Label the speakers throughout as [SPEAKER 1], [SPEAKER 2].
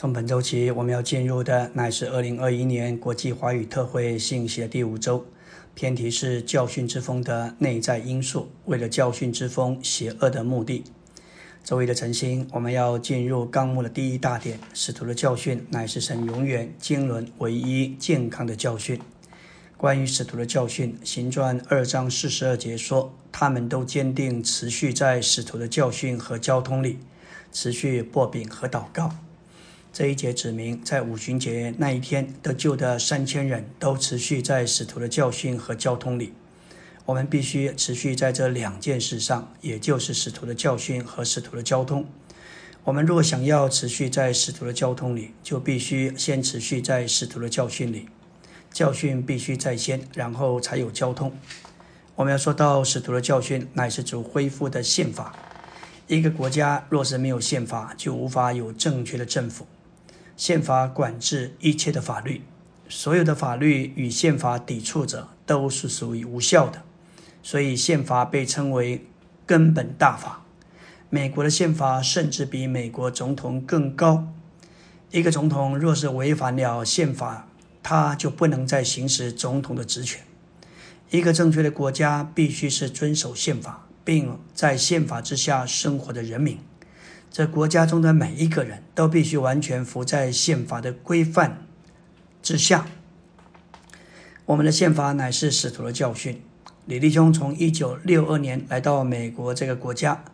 [SPEAKER 1] 从本周起，我们要进入的乃是二零二一年国际华语特会信息的第五周，偏题是教训之风的内在因素。为了教训之风邪恶的目的，周一的晨星，我们要进入纲目的第一大点：使徒的教训乃是神永远经纶唯一健康的教训。关于使徒的教训，行传二章四十二节说，他们都坚定持续在使徒的教训和交通里，持续擘饼和祷告。这一节指明，在五旬节那一天得救的三千人都持续在使徒的教训和交通里。我们必须持续在这两件事上，也就是使徒的教训和使徒的交通。我们若想要持续在使徒的交通里，就必须先持续在使徒的教训里。教训必须在先，然后才有交通。我们要说到使徒的教训，乃是主恢复的宪法。一个国家若是没有宪法，就无法有正确的政府。宪法管制一切的法律，所有的法律与宪法抵触者都是属于无效的，所以宪法被称为根本大法。美国的宪法甚至比美国总统更高。一个总统若是违反了宪法，他就不能再行使总统的职权。一个正确的国家必须是遵守宪法，并在宪法之下生活的人民。这国家中的每一个人都必须完全服在宪法的规范之下。我们的宪法乃是使徒的教训。李立兄从一九六二年来到美国这个国家，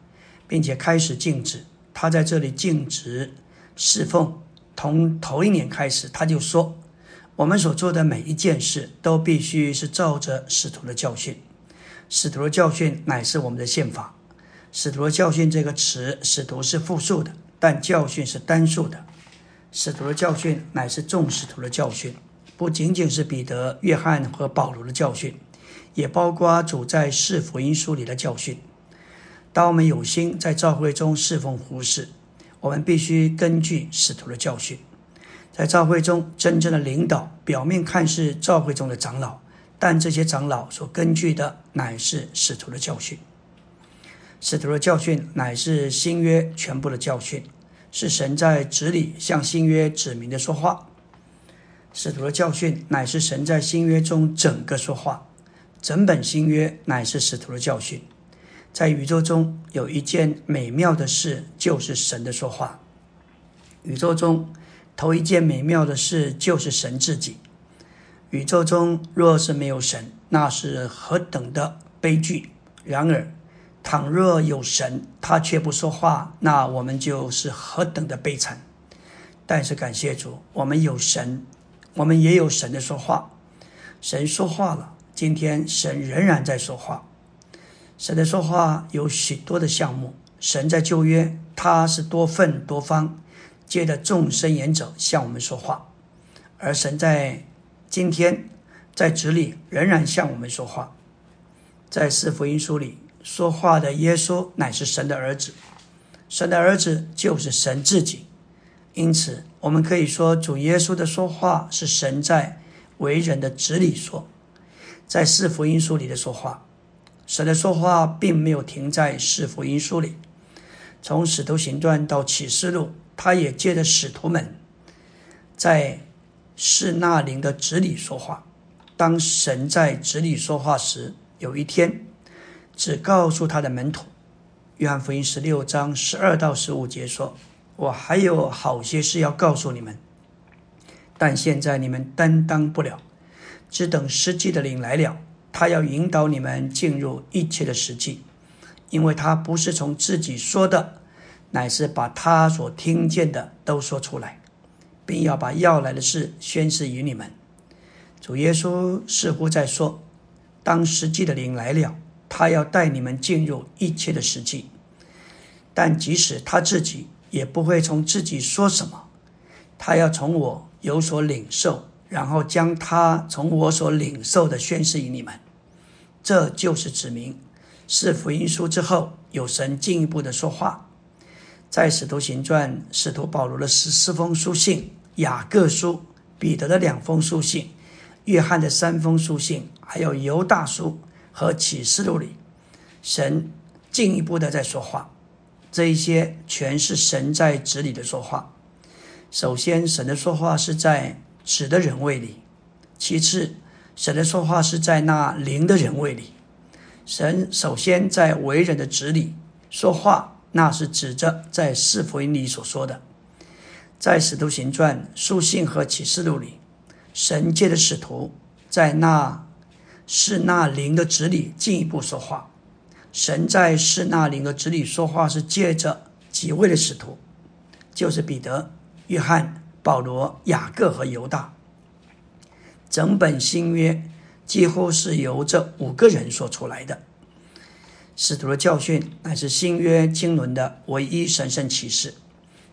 [SPEAKER 1] 并且开始禁止他在这里禁止侍奉。从头一年开始，他就说：“我们所做的每一件事都必须是照着使徒的教训。使徒的教训乃是我们的宪法。”使徒的教训这个词，使徒是复数的，但教训是单数的。使徒的教训乃是众使徒的教训，不仅仅是彼得、约翰和保罗的教训，也包括主在四福音书里的教训。当我们有心在教会中侍奉服侍，我们必须根据使徒的教训。在教会中，真正的领导表面看是教会中的长老，但这些长老所根据的乃是使徒的教训。使徒的教训乃是新约全部的教训，是神在子里向新约指明的说话。使徒的教训乃是神在新约中整个说话，整本新约乃是使徒的教训。在宇宙中有一件美妙的事，就是神的说话。宇宙中头一件美妙的事就是神自己。宇宙中若是没有神，那是何等的悲剧！然而。倘若有神，他却不说话，那我们就是何等的悲惨！但是感谢主，我们有神，我们也有神的说话。神说话了，今天神仍然在说话。神的说话有许多的项目。神在旧约，他是多份多方，借着众生言者向我们说话；而神在今天，在子里仍然向我们说话，在四福音书里。说话的耶稣乃是神的儿子，神的儿子就是神自己。因此，我们可以说，主耶稣的说话是神在为人的子里说，在四福音书里的说话。神的说话并没有停在四福音书里，从使徒行传到启示录，他也借着使徒们在士那灵的子里说话。当神在子里说话时，有一天。只告诉他的门徒，《约翰福音》十六章十二到十五节说：“我还有好些事要告诉你们，但现在你们担当不了，只等实际的灵来了，他要引导你们进入一切的实际，因为他不是从自己说的，乃是把他所听见的都说出来，并要把要来的事宣示于你们。”主耶稣似乎在说：“当实际的灵来了。”他要带你们进入一切的实际，但即使他自己也不会从自己说什么，他要从我有所领受，然后将他从我所领受的宣示于你们。这就是指明是福音书之后有神进一步的说话，在使徒行传，使徒保罗的十四封书信、雅各书、彼得的两封书信、约翰的三封书信，还有犹大书。和启示录里，神进一步的在说话，这一些全是神在指里的说话。首先，神的说话是在指的人位里；其次，神的说话是在那灵的人位里。神首先在为人的指里说话，那是指着在四福音里所说的，在使徒行传、书信和启示录里，神借的使徒在那是那灵的子里进一步说话。神在是那灵的子里说话，是借着几位的使徒，就是彼得。约翰、保罗、雅各和犹大，整本新约几乎是由这五个人说出来的。使徒的教训乃是新约经纶的唯一神圣启示，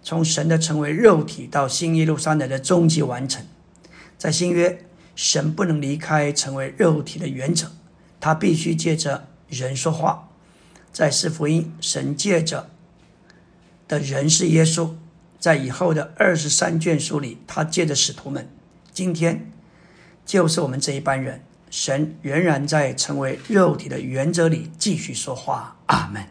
[SPEAKER 1] 从神的成为肉体到新耶路撒冷的终极完成。在新约，神不能离开成为肉体的原则，他必须借着人说话。在四福音，神借着的人是耶稣。在以后的二十三卷书里，他借着使徒们，今天就是我们这一班人，神仍然在成为肉体的原则里继续说话。阿门。